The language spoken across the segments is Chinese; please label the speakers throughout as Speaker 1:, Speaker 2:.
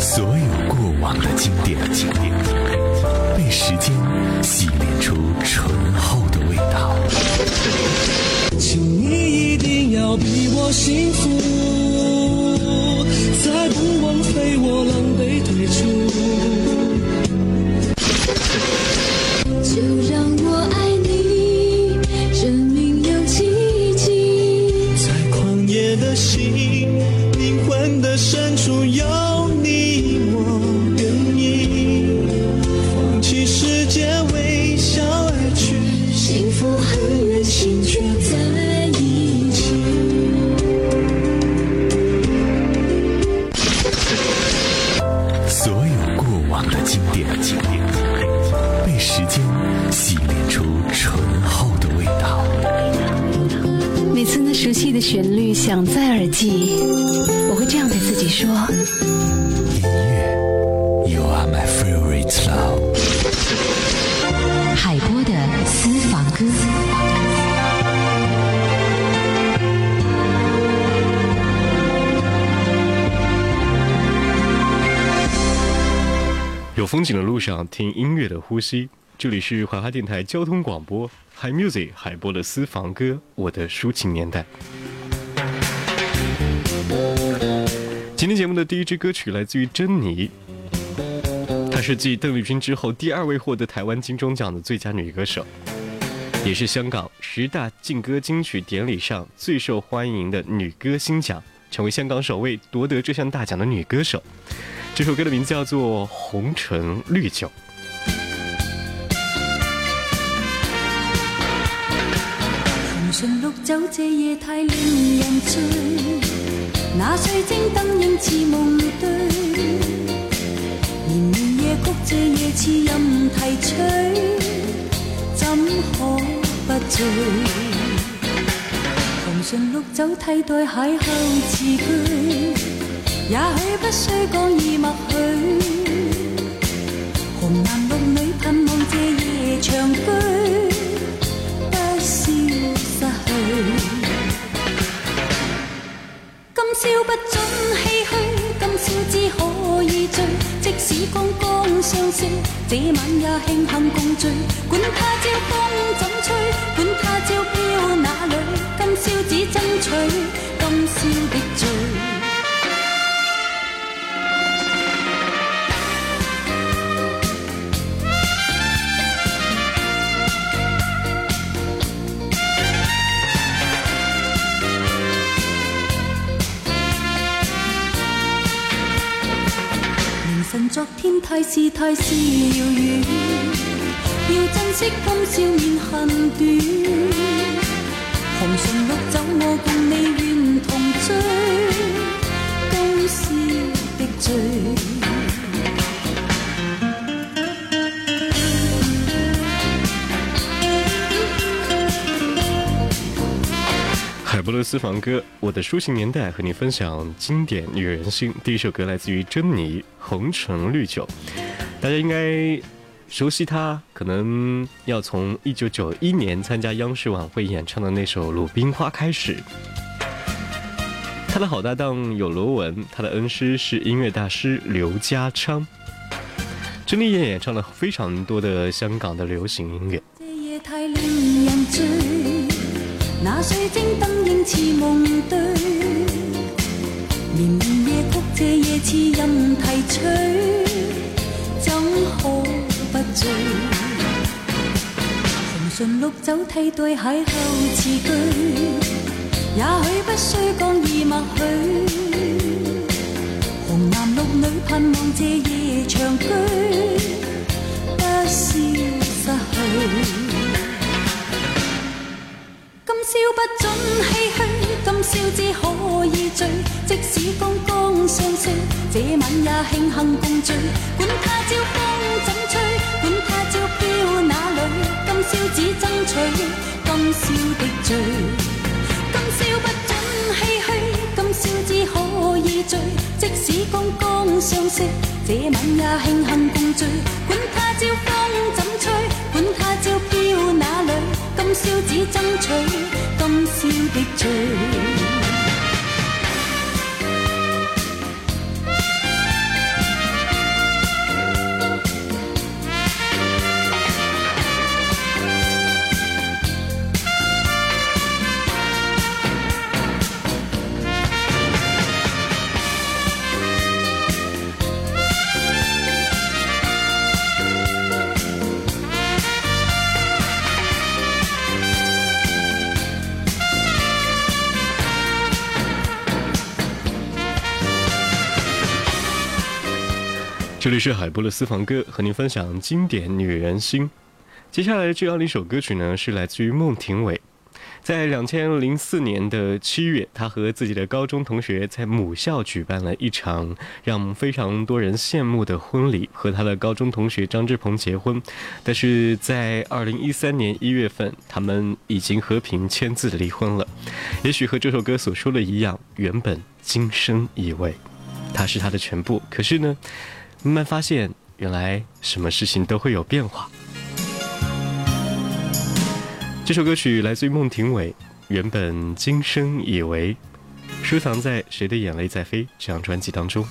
Speaker 1: 所有过往的经典，经典被时间洗炼出醇厚的味道。
Speaker 2: 请你一定要比我幸福，再不枉费我狼狈退
Speaker 3: 出。
Speaker 1: 音乐，You are my favorite love。
Speaker 4: 海波的私房歌。
Speaker 5: 有风景的路上，听音乐的呼吸。这里是怀化电台交通广播，Hi Music 海波的私房歌，我的抒情年代。天节目的第一支歌曲来自于珍妮，她是继邓丽君之后第二位获得台湾金钟奖的最佳女歌手，也是香港十大劲歌金曲典礼上最受欢迎的女歌星奖，成为香港首位夺得这项大奖的女歌手。这首歌的名字叫做《红橙绿酒》。
Speaker 6: 红唇绿酒，那水晶灯映似梦堆，绵绵夜曲，这夜似任提取，怎可不醉？红唇绿酒替代邂逅字句，也许不需讲已默许。宵不准唏嘘，今宵只可以醉。即使刚刚相识，这晚也庆幸共聚。管他朝风怎吹，管他朝飘哪里，今宵只争取今宵太是太是遥远，要珍惜今宵免恨短。红唇绿酒，我共你愿同醉，今宵的醉。
Speaker 5: 俄罗斯房歌，我的抒情年代，和你分享经典女人心。第一首歌来自于珍妮，《红橙绿酒》，大家应该熟悉她，可能要从一九九一年参加央视晚会演唱的那首《鲁冰花》开始。她的好搭档有罗文，她的恩师是音乐大师刘家昌。珍妮也演唱了非常多的香港的流行音乐。
Speaker 6: 那水晶灯映似梦对，绵绵夜曲，这夜似任提取，怎可不醉？红唇绿酒替代邂逅词句，也许不需讲已默许。红男绿女盼望这夜长居，不消失去。唏嘘，今宵只可以醉。即使刚刚相识，这晚也庆幸共醉。管他朝风怎吹，管他朝飘哪里，今宵只争取今宵的醉。今宵不准唏嘘，今宵只可以醉。即使刚刚相识，这晚也庆幸共聚。管他朝风怎吹，管他朝飘哪里，今宵只争取今宵的醉。
Speaker 5: 这里是海波的私房歌，和您分享经典女人心。接下来这样的一首歌曲呢，是来自于孟庭苇。在两千零四年的七月，她和自己的高中同学在母校举办了一场让非常多人羡慕的婚礼，和她的高中同学张志鹏结婚。但是在二零一三年一月份，他们已经和平签字离婚了。也许和这首歌所说的一样，原本今生以为他是他的全部，可是呢，慢慢发现，原来什么事情都会有变化。这首歌曲来自于孟庭苇，原本今生以为，收藏在《谁的眼泪在飞》这张专辑当中。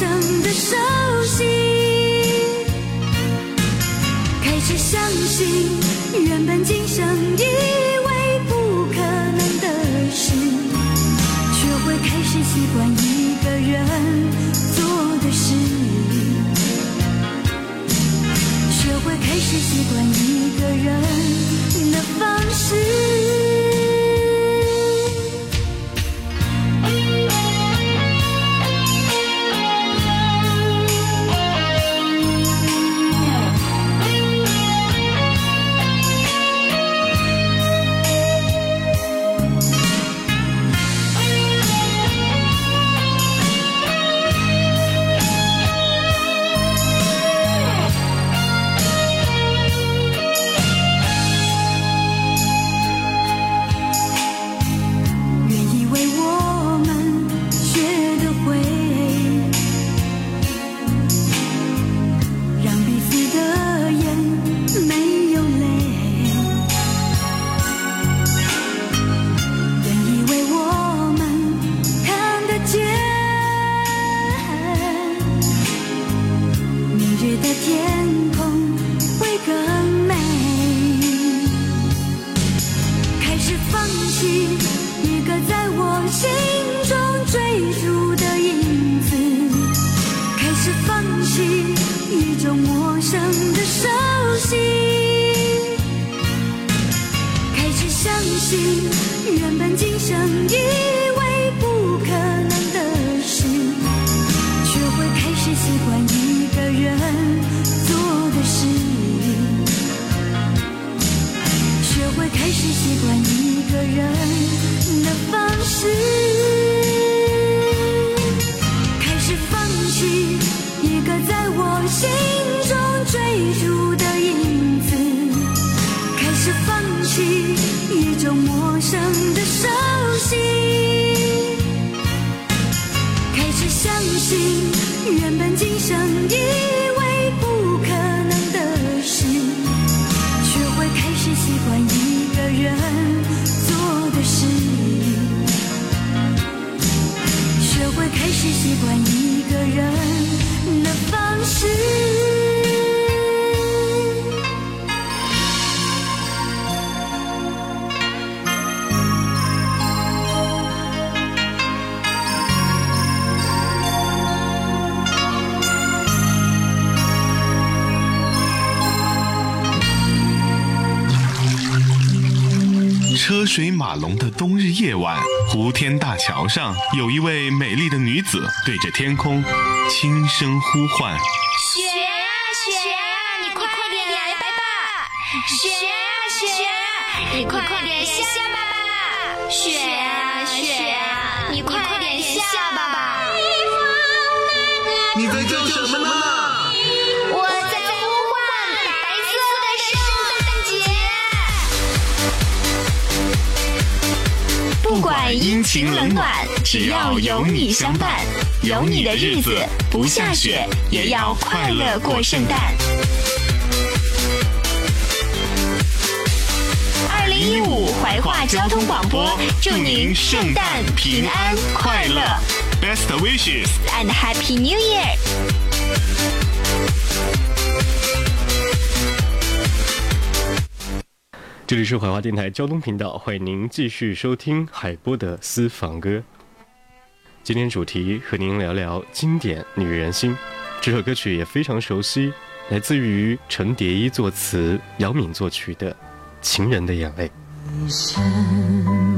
Speaker 6: 生的熟悉，开始相信原本今生以为不可能的事，学会开始习惯一个人做的事。学会开始习惯一个人相信原本今生心原本今生以为不可能的事。学会开始习惯一个人做的事，学会开始习惯一个人的方式。
Speaker 7: 水马龙的冬日夜晚，湖天大桥上有一位美丽的女子对着天空轻声呼唤。
Speaker 8: 雪啊雪啊，你快快点来吧！雪啊雪啊，你快点下吧！雪啊雪啊，你快点下吧！
Speaker 2: 你在叫什么呢？
Speaker 7: 不管阴晴冷暖，只要有你相伴，有你的日子不下雪也要快乐过圣诞。
Speaker 8: 二零一五怀化交通广播，祝您圣诞平安快乐
Speaker 7: Best wishes。
Speaker 8: and Happy New Year！
Speaker 5: 这里是怀化电台交通频道，欢迎您继续收听海波的私房歌。今天主题和您聊聊经典女人心，这首歌曲也非常熟悉，来自于陈蝶衣作词、姚敏作曲的《情人的眼泪》。
Speaker 6: 为什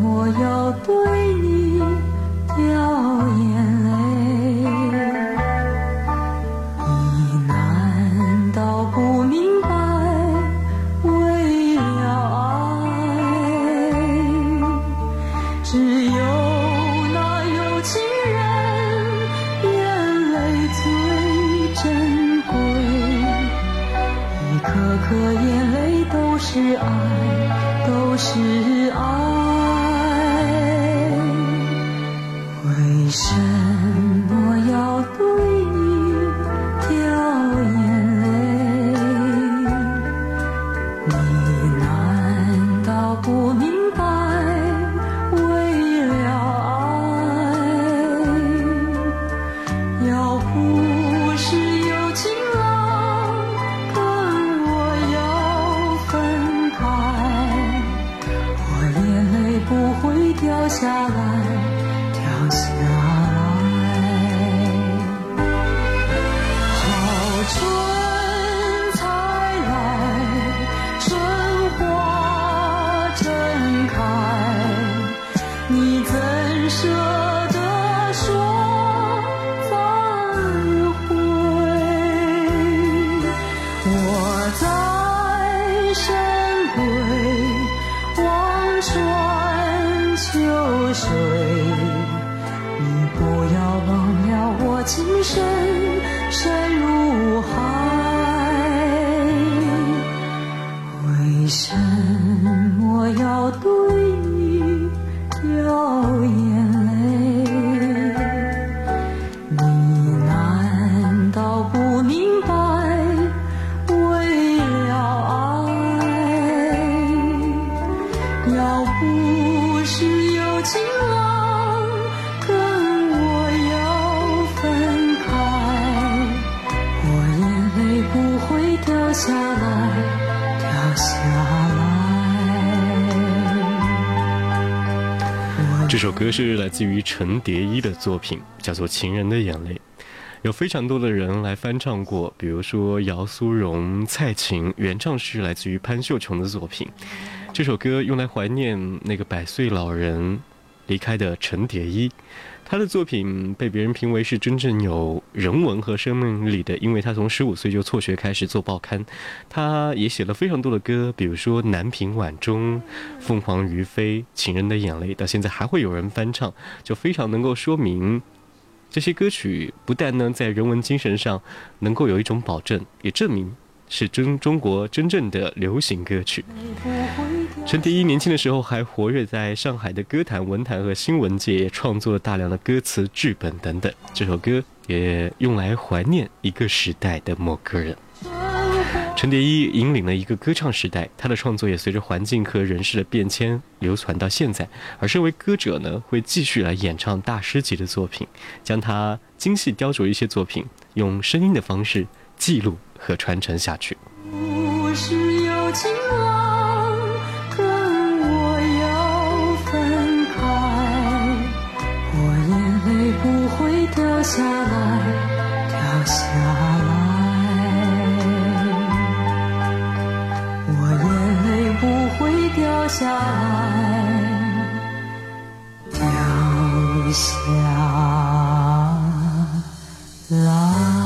Speaker 6: 么要对你掉眼是爱，都是爱。为什么
Speaker 5: 歌是来自于陈蝶衣的作品，叫做《情人的眼泪》，有非常多的人来翻唱过，比如说姚苏蓉、蔡琴，原唱是来自于潘秀琼的作品。这首歌用来怀念那个百岁老人离开的陈蝶衣，他的作品被别人评为是真正有人文和生命力的，因为他从十五岁就辍学开始做报刊，他也写了非常多的歌，比如说《南屏晚钟》《凤凰于飞》《情人的眼泪》，到现在还会有人翻唱，就非常能够说明。这些歌曲不但呢在人文精神上能够有一种保证，也证明是真中国真正的流行歌曲。陈蝶衣年轻的时候还活跃在上海的歌坛、文坛和新闻界，创作了大量的歌词、剧本等等。这首歌也用来怀念一个时代的某个人。陈蝶衣引领了一个歌唱时代，他的创作也随着环境和人事的变迁流传到现在。而身为歌者呢，会继续来演唱大师级的作品，将他精细雕琢一些作品，用声音的方式记录和传承下去。
Speaker 6: 不是有情下掉下来。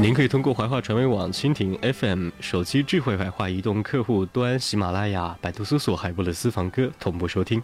Speaker 5: 您可以通过怀化传媒网、蜻蜓 FM、手机智慧怀化移动客户端、喜马拉雅、百度搜索“海波的私房歌”同步收听。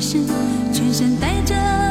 Speaker 6: 全身带着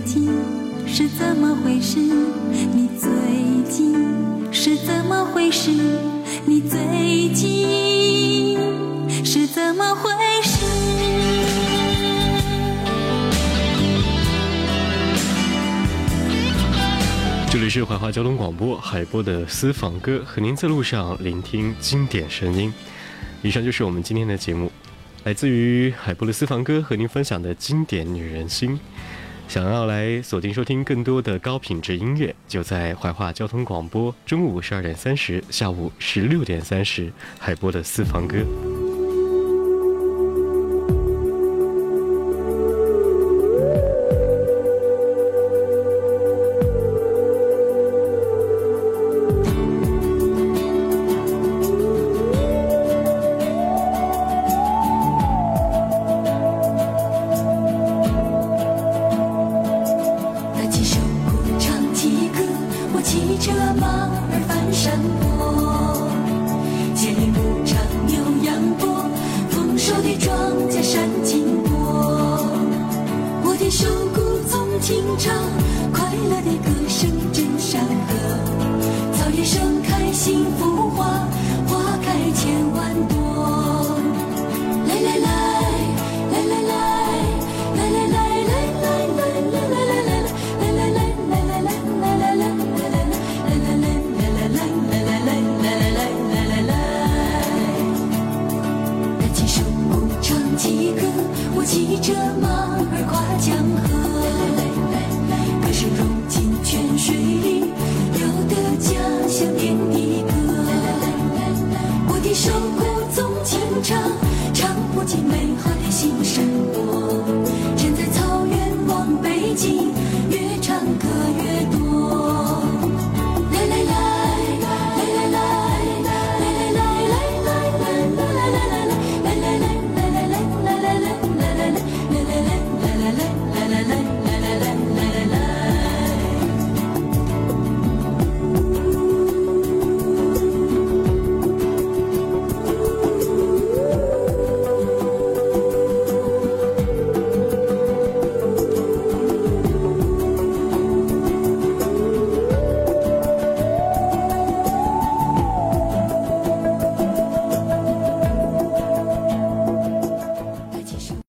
Speaker 6: 近是怎么回事？你最近是怎么回事？你最近是怎么回事？
Speaker 5: 这里是怀化交通广播海波的私房歌，和您在路上聆听经典声音。以上就是我们今天的节目，来自于海波的私房歌，和您分享的经典女人心。想要来锁定收听更多的高品质音乐就在怀化交通广播中午十二点三十下午十六点三十海波的私房歌。